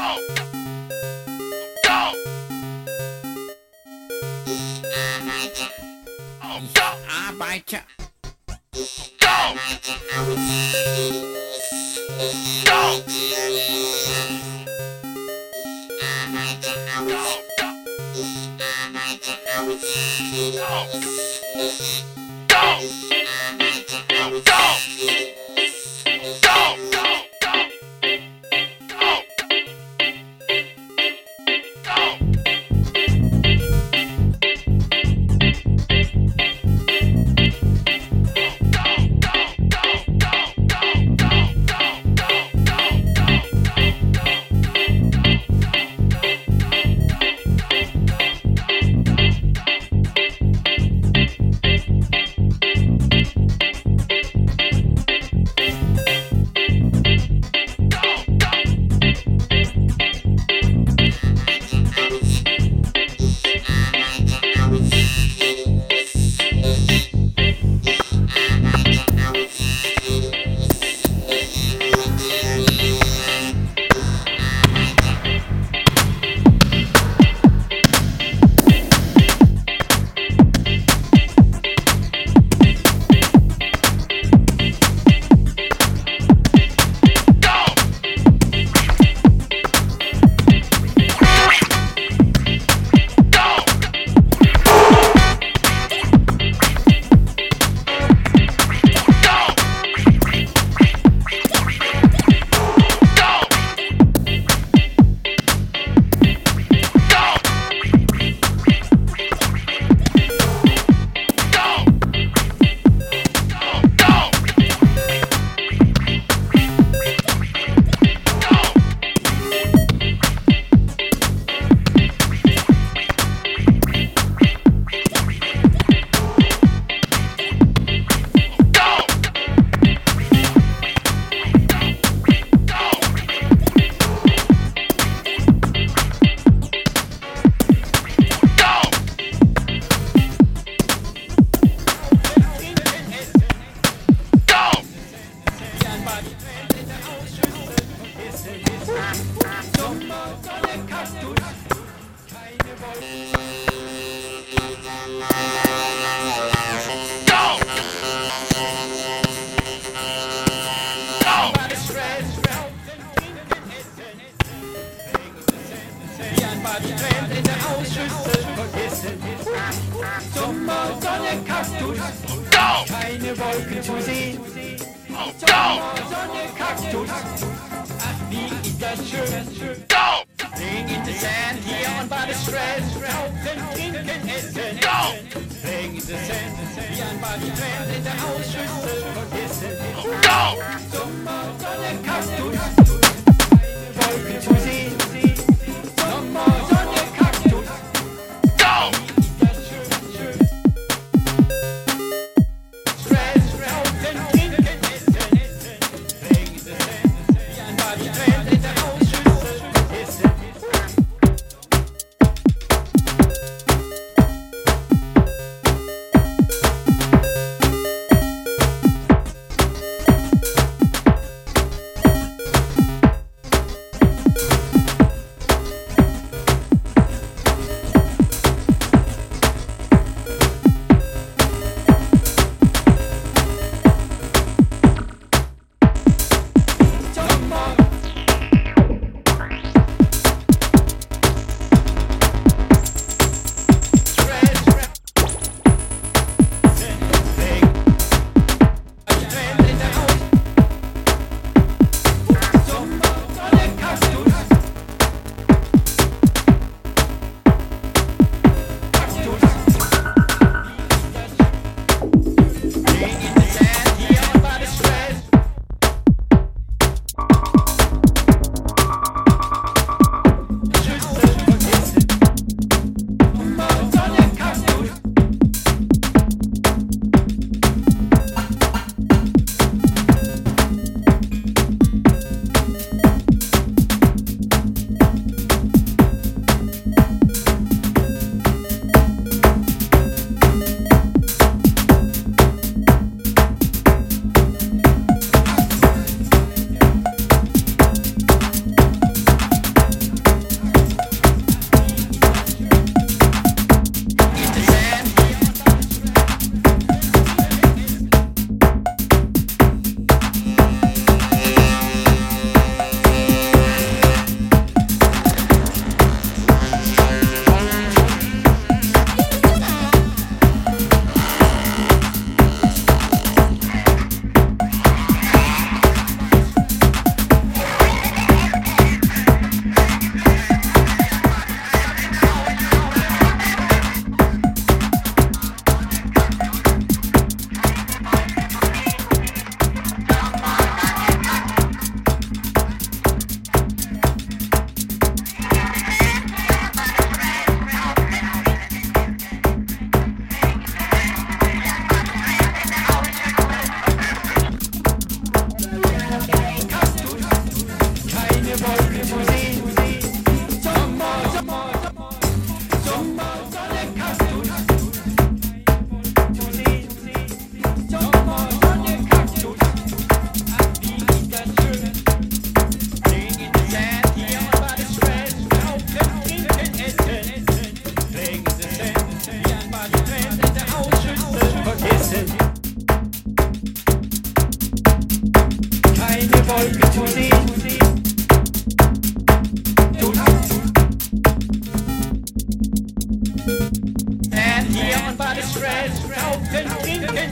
Go! I bite you. Tränende Ausschüsse vergessen. Sommer, Sonne, Kaktus, Go! keine zu sehen. Go! Sommer, Sonne, Kaktus, wie ist das schön. Go! Playing in the sand here on by the rauchen, trinken, essen. Playing in the sand on by the strand, in der Ausschüsse vergessen. Sommer, Sonne, Kaktus.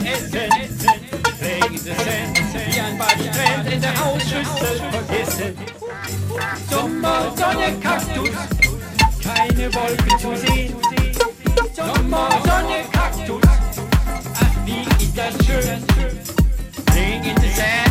Essen. Playing in the sand, wie ein Badestrand in der Hausschüssel vergessen. Sommer, Sonne, Kaktus, keine Wolken zu sehen. Sommer, Sonne, Kaktus, ach wie ist das schön. Playing in the sand,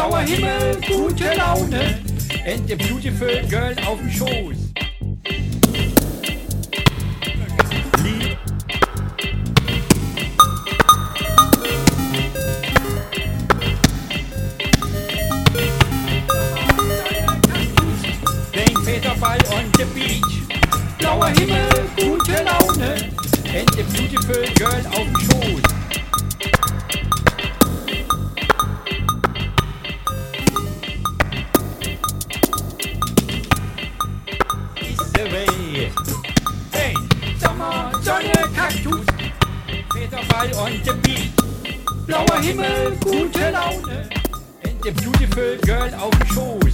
Blauer Himmel, gute Laune. And the beautiful girl auf dem Schoß. Playing Federball on the beach. Blauer Himmel, gute Laune. And the beautiful girl auf dem Schoß. The beautiful girl auf dem Schoß.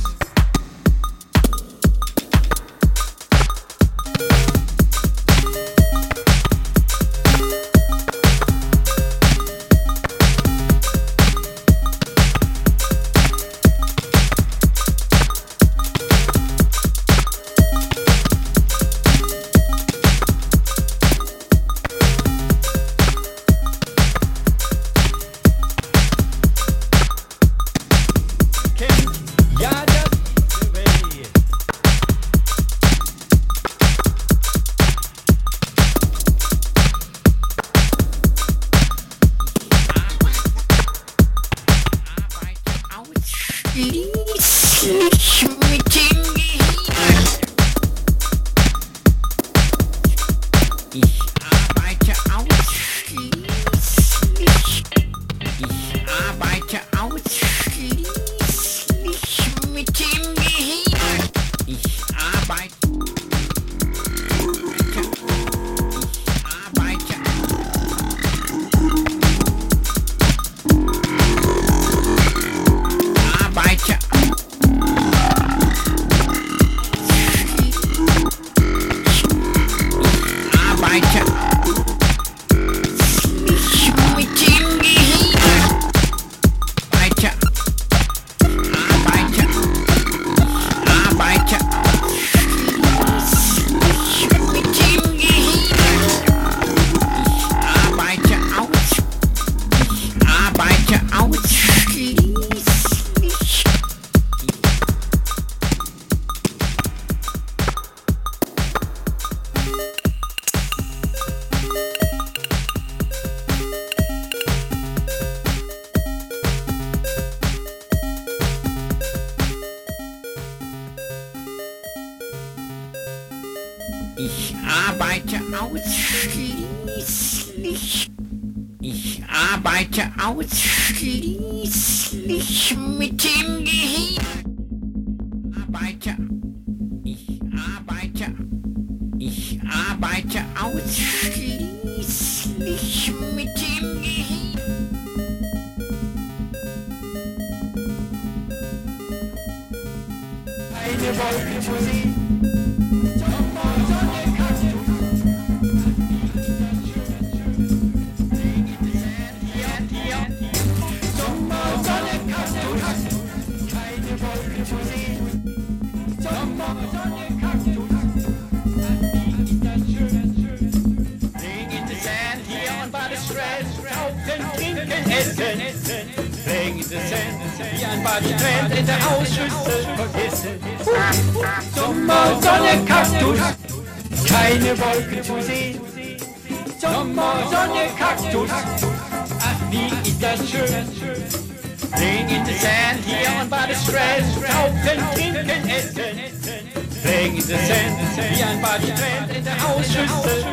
Ausschließlich ausschließlich. Ich arbeite ausschließlich mit dem Gehirn. Arbeite. Ich arbeite. Ich arbeite ausschließlich mit dem Gehirn. Eine Wolke zu essen. Playing in the sand, wie ein Badestrand in der Hausschüssel vergessen. So Sommer, Sonne, Kaktus, keine Wolken zu sehen. Sommer, Sonne, Kaktus, ach wie ist das schön. Playing in the sand, hier on by the strand, tauchen, trinken, essen. Playing in the sand, wie ein Bad Strand in der Hausschüssel.